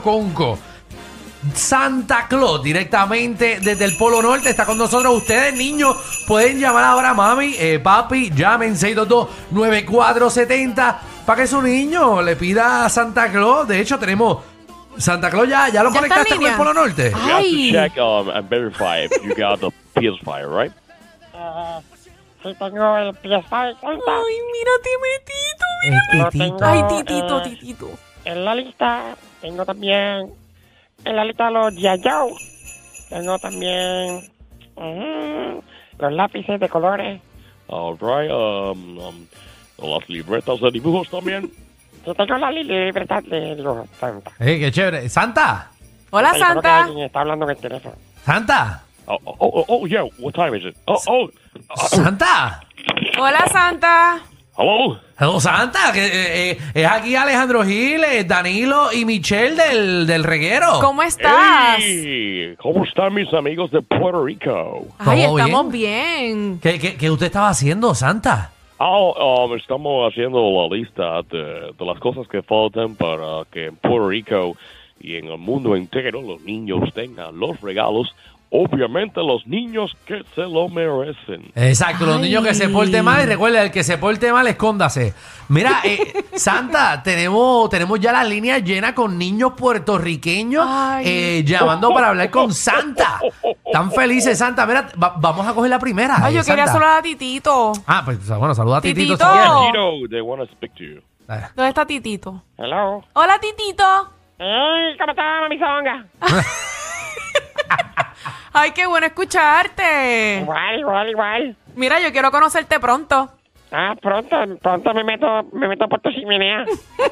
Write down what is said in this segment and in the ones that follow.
Conco. Santa Claus directamente desde el Polo Norte está con nosotros. Ustedes, niños, pueden llamar ahora a mami, eh, papi, llamen 622-9470 para que su niño le pida a Santa Claus. De hecho, tenemos Santa Claus ya, ya lo ¿Ya conectaste con el? Polo Norte. You have to Ay. check um, and verify if you got the PS5, right? Sí tengo el PS5 Santa. Ay, mira, Timitito, mira. Ay, titito, titito. En la lista tengo también en la lista los. Joe. Tengo también mm, los lápices de colores. All right. Um, um, las libretas de dibujos también. Yo tengo la li- libreta de dibujos Santa. Eh, qué chévere. Santa, Hola, creo que Santa. alguien está hablando en el teléfono. Santa, Oh, oh, oh, oh, yeah. What time is it? Oh, oh. Santa. Hola, Santa. Hello. Hello, Santa, que eh, eh, es aquí Alejandro Gil, eh, Danilo y Michelle del, del reguero. ¿Cómo estás? Hey, ¿cómo están mis amigos de Puerto Rico? Ay, ¿Todo estamos bien. ¿Qué, qué, qué usted estaba haciendo, Santa? Oh, um, estamos haciendo la lista de, de las cosas que faltan para que en Puerto Rico y en el mundo entero los niños tengan los regalos. Obviamente los niños que se lo merecen. Exacto, los Ay. niños que se porten mal y recuerda, el que se porte mal, escóndase. Mira, eh, Santa, tenemos, tenemos ya las líneas llenas con niños puertorriqueños eh, llamando para hablar con Santa. Tan felices, Santa. Mira, va- vamos a coger la primera. Ay, yo quería saludar a Titito. Ah, pues bueno, saluda a Titito. Titito. si quieres. Tito, they want to speak to you. Eh, ¿Dónde está Titito? Hello. Hola, Titito. Hey, ¿Cómo está, mami Songa? Ay, qué bueno escucharte. Igual, igual, igual. Mira, yo quiero conocerte pronto. Ah, pronto, pronto me meto, me meto por tu chimenea.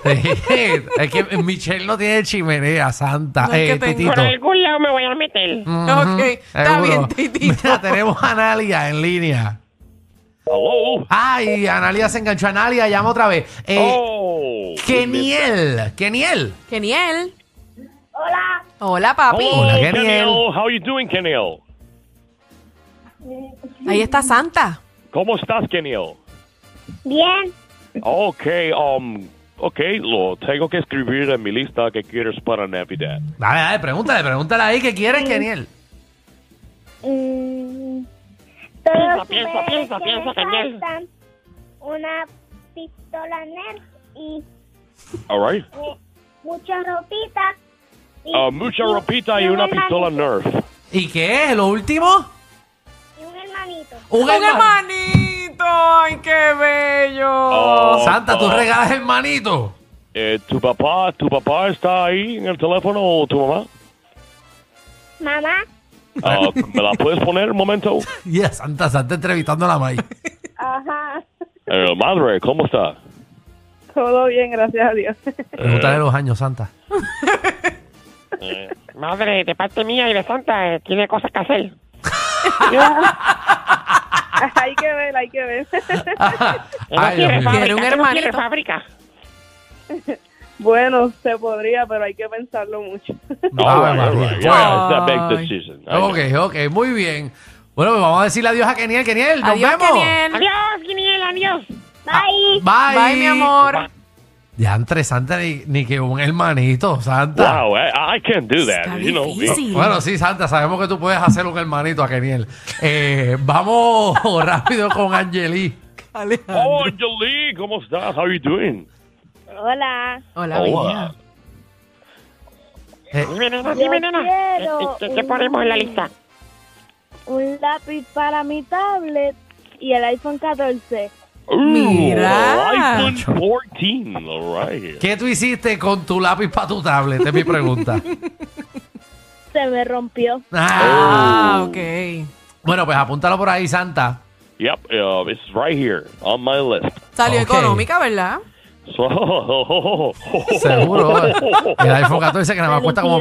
es que Michelle no tiene chimenea, Santa. No es eh, que tengo. Titito. Por algún lado me voy a meter. Ok, está Seguro. bien, Titito. Mira, tenemos a Analia en línea. Hello. Ay, Analia se enganchó. Analia, llama otra vez. Eh, oh. Keniel, Keniel. Keniel. Hola. Papi. Hola, Keniel. Keniel. How you doing, Keniel? Ahí está Santa. ¿Cómo estás, Keniel? Bien, Okay, um, okay, lo tengo que escribir en mi lista que quieres para Navidad. Dale, dale, pregúntale, pregúntale ahí qué quieres, Keniel. mm, Piensa, piensa, piensa, que piensa, faltan, una pistola Nerf y All right. eh, mucha ropita. Y, Uh, mucha ropita y un una pistola Nerf. ¿Y qué es lo último? Y un hermanito. Un, hermanito. Ay, qué bello. Oh. Santa, tú Oh. regalas hermanito. Eh, ¿Tu papá, tu papá está ahí en el teléfono o tu mamá? Mamá, Ah, ¿Me la puedes poner un momento? Ya, Santa, Santa entrevistando a la May. ajá. Eh, madre, ¿cómo está? Todo bien, gracias a Dios. Pregúntale los años, Santa. Madre, de parte mía y de Santa, eh, tiene cosas que hacer. hay que ver, hay que ver. Él no Ay, quiere Dios mío. fábrica, Quiere un no hermanito. fábrica. bueno, se podría, pero hay que pensarlo mucho. all Ave right, all right. Yeah, it's a big decision. I know. Ok, ok, muy bien. Bueno, pues vamos a decirle adiós a Keniel. Keniel, nos Adiós, vemos. Keniel. Adiós, Guiniel, adiós. Bye. Bye. Bye, mi amor. Ya entre Santa ni, ni que un hermanito, Santa. Wow, I, I can't do that. You know. Bueno, sí, Santa, sabemos que tú puedes hacer un hermanito a Keniel. Eh, vamos rápido con Angeli. Oh, Angelique, ¿cómo estás? How you doing? Hola. Hola, Hola. Eh, Dime, nena, dime, Yo nena. ¿Qué, qué- un- ponemos en la lista? Un lápiz para mi tablet y el iPhone 14. Ooh, Mira. iPhone 14. All right. ¿Qué tú hiciste con tu lápiz para tu tablet? Es mi pregunta. Se me rompió. Ah. Ah, ok. Bueno, pues apúntalo por ahí, Santa. Yep, uh, it's right here on my list. Salió Ok. económica, ¿verdad? Seguro. El iPhone 14 que nada más cuesta como...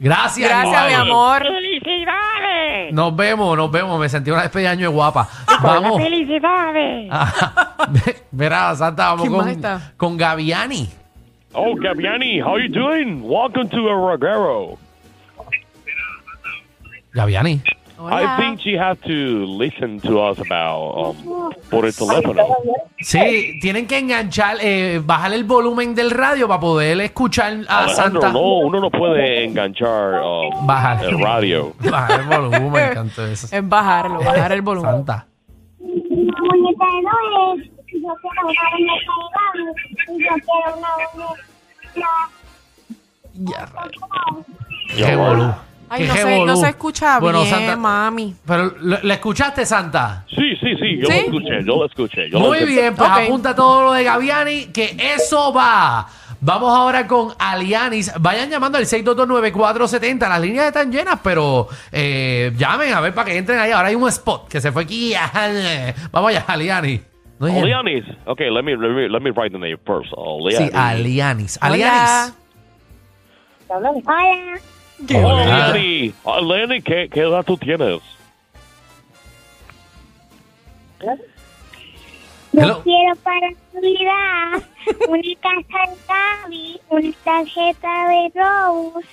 Gracias, Gracias, mi amor. ¡Felicidades! Nos vemos, nos vemos. Me sentí una despedida de año de guapa. Vamos. ¡Felicidades! Verá, Santa, vamos ¿Quién más con, está? con Gaviani. Oh, Gaviani, how you doing? Welcome to a Reguero. Gaviani. Hola. I think she has to listen to us about um, por el teléfono. Sí, tienen que enganchar, eh, bajar el volumen del radio para poder escuchar a Alejandro, Santa. no, uno no puede enganchar um, Bajar. el radio. Bajar el volumen, me encantó eso. Es bajarlo, bajar el volumen. Santa. muñeca de Noé, yo quiero una muñeca de Gaby, y yo quiero una muñeca Ya, Qué bueno. Ay, no se, no se escucha Bueno, bien, Santa- mami. Pero, ¿lo- ¿le escuchaste, Santa? Sí, sí, sí, yo ¿Sí? lo escuché, yo lo escuché. Yo Muy bien, pues Ok. apunta todo lo de Gaviani, que eso va. Vamos ahora con Alianis. Vayan llamando al 6229470. Las líneas están llenas, pero eh, llamen a ver para que entren ahí. Ahora hay un spot que se fue aquí. Vamos allá, Aliani. No Oleanis. Okay, let me, let me let me write the name first. Oleanis. Sí, Alianis. Hola. Alianis. Hola. Oh, Hola. Oleani. Oleani, ¿qué, ¿qué edad tú tienes? Yo Hello. quiero para Navidad una casa de Gaby, una tarjeta de Rose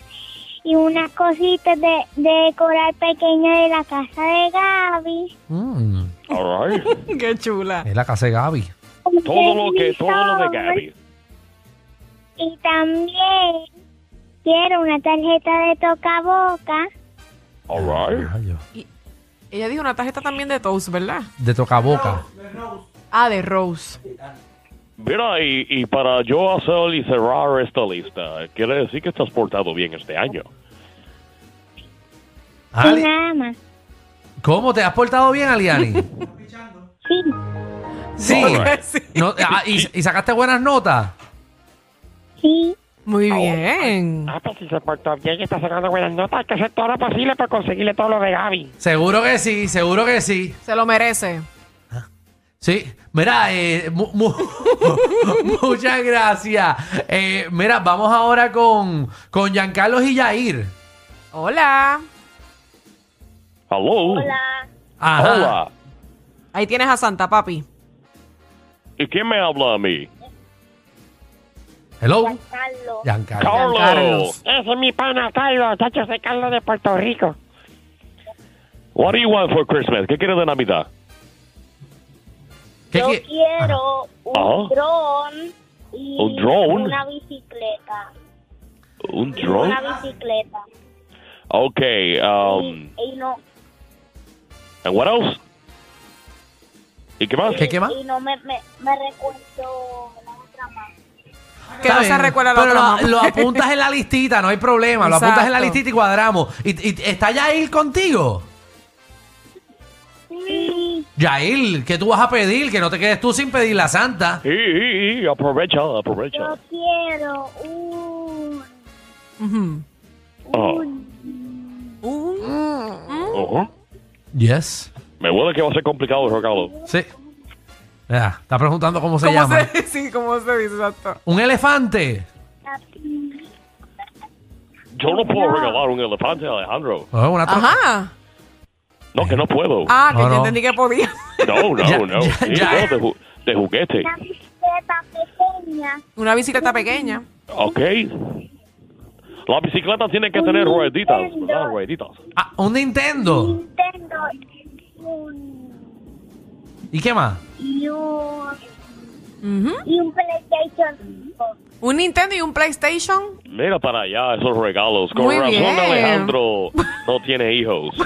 y unas cositas de, de decorar pequeña de la casa de Gaby. Mm, All right. Qué chula. es la casa de Gaby. todo lo que, todo lo de Gaby. Y también quiero una tarjeta de toca boca. All right. Rayos. Ella dijo una tarjeta también de Toast, ¿verdad? De toca boca. Ah, de Rose. Mira, y, y para yo hacer y cerrar esta lista, quiere decir que estás portado bien este año. Y Ali- nada más. ¿Cómo te has portado bien, Aliani? Sí. Sí. Alright. Sí. No, ah, y, y sacaste buenas notas. Sí. Muy bien. Ah, pues si se portó bien y está sacando buenas notas, hay que hacer todo lo posible para conseguirle todo lo de Gaby. Seguro que sí, seguro que sí. Se lo merece. Sí, mira, eh, mu- mu- muchas gracias. Eh, mira, vamos ahora con, con Giancarlos y Yair. Hola. Hello. Ajá. Hola. Ahí tienes a Santa Papi. ¿Y quién me habla a mí? Hello. Carlos. Carlos. Ese es mi pana Carlos, chacho, soy Carlos de Puerto Rico. What do you want for Christmas? ¿Qué quieres de Navidad? ¿Qué Yo qui- quiero un Ajá. dron y ¿Un dron? una bicicleta. ¿Un drone? Una bicicleta. Okay. Um, Y no, and what else? ¿Y qué más? ¿Qué, qué más? y no me, me, me recuerdo la otra más. Que no se recuerda la pero otra lo, mamá. lo apuntas en la listita, no hay problema. Lo apuntas en la Exacto. listita y cuadramos. ¿Y, y está Yair contigo? Sí. Yair, ¿qué tú vas a pedir? Que no te quedes tú sin pedir la santa. Sí, sí, sí, aprovecha, aprovecha. Yo quiero un, Ujú. Oh. un Uh, Ujú. Yes. Me huele que va a ser complicado el regalo. Sí. Mira, está preguntando cómo se ¿Cómo llama. se, sí, ¿cómo se dice exacto? ¿Un elefante? Yo no puedo regalar un elefante, Alejandro. Oh, una tro- Ajá. No, que no puedo. Ah, que No, yo no. entendí que podía. No, no, Ya, no. ya, Sí, ya. no, de, ju- de juguete. una bicicleta pequeña. Una bicicleta pequeña. Ok. La bicicleta tiene que tener rueditas, ¿verdad? Rueditas. Ah, un Nintendo. Nintendo un, ¿Y qué más? y un, Ujú. y un PlayStation 5. Un Nintendo y un PlayStation. Mira para allá esos regalos. Con Muy razón bien. Alejandro no tiene hijos.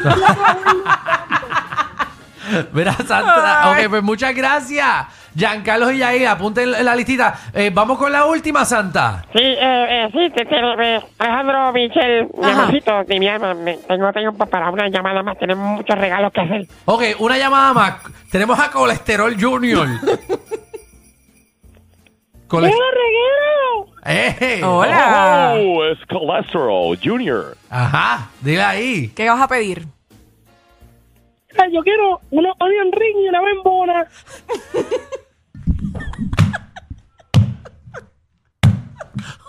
Mira, Santa. Ay. Ok, pues muchas gracias. Giancarlos y Yair, apunten en la listita. Eh, vamos con la última, Santa. Sí, eh, eh, sí, te, te- eh, Alejandro Michel, amorcito, de mi alma, me- tengo tiempo para una llamada más, tenemos muchos regalos que hacer. Ok, una llamada más. Tenemos a Colesterol Junior. Cole- Eh, Hola. Oh, es Cholesterol Junior. Ajá, dile ahí. ¿Qué vas a pedir? Yo quiero unos onion ring y una bembona.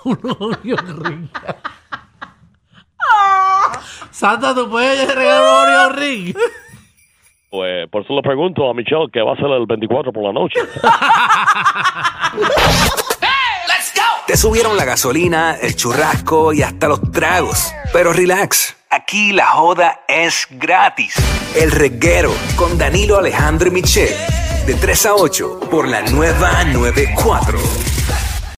Un Oreo ring. Santa, ¿tú puedes regalar un Oreo ring? Pues por eso le pregunto a Michelle que va a ser el 24 por la noche. Te subieron la gasolina, el churrasco y hasta los tragos. Pero relax, aquí la joda es gratis. El reguero con Danilo Alejandro y Michel. De 3 a 8 por la nueva 94.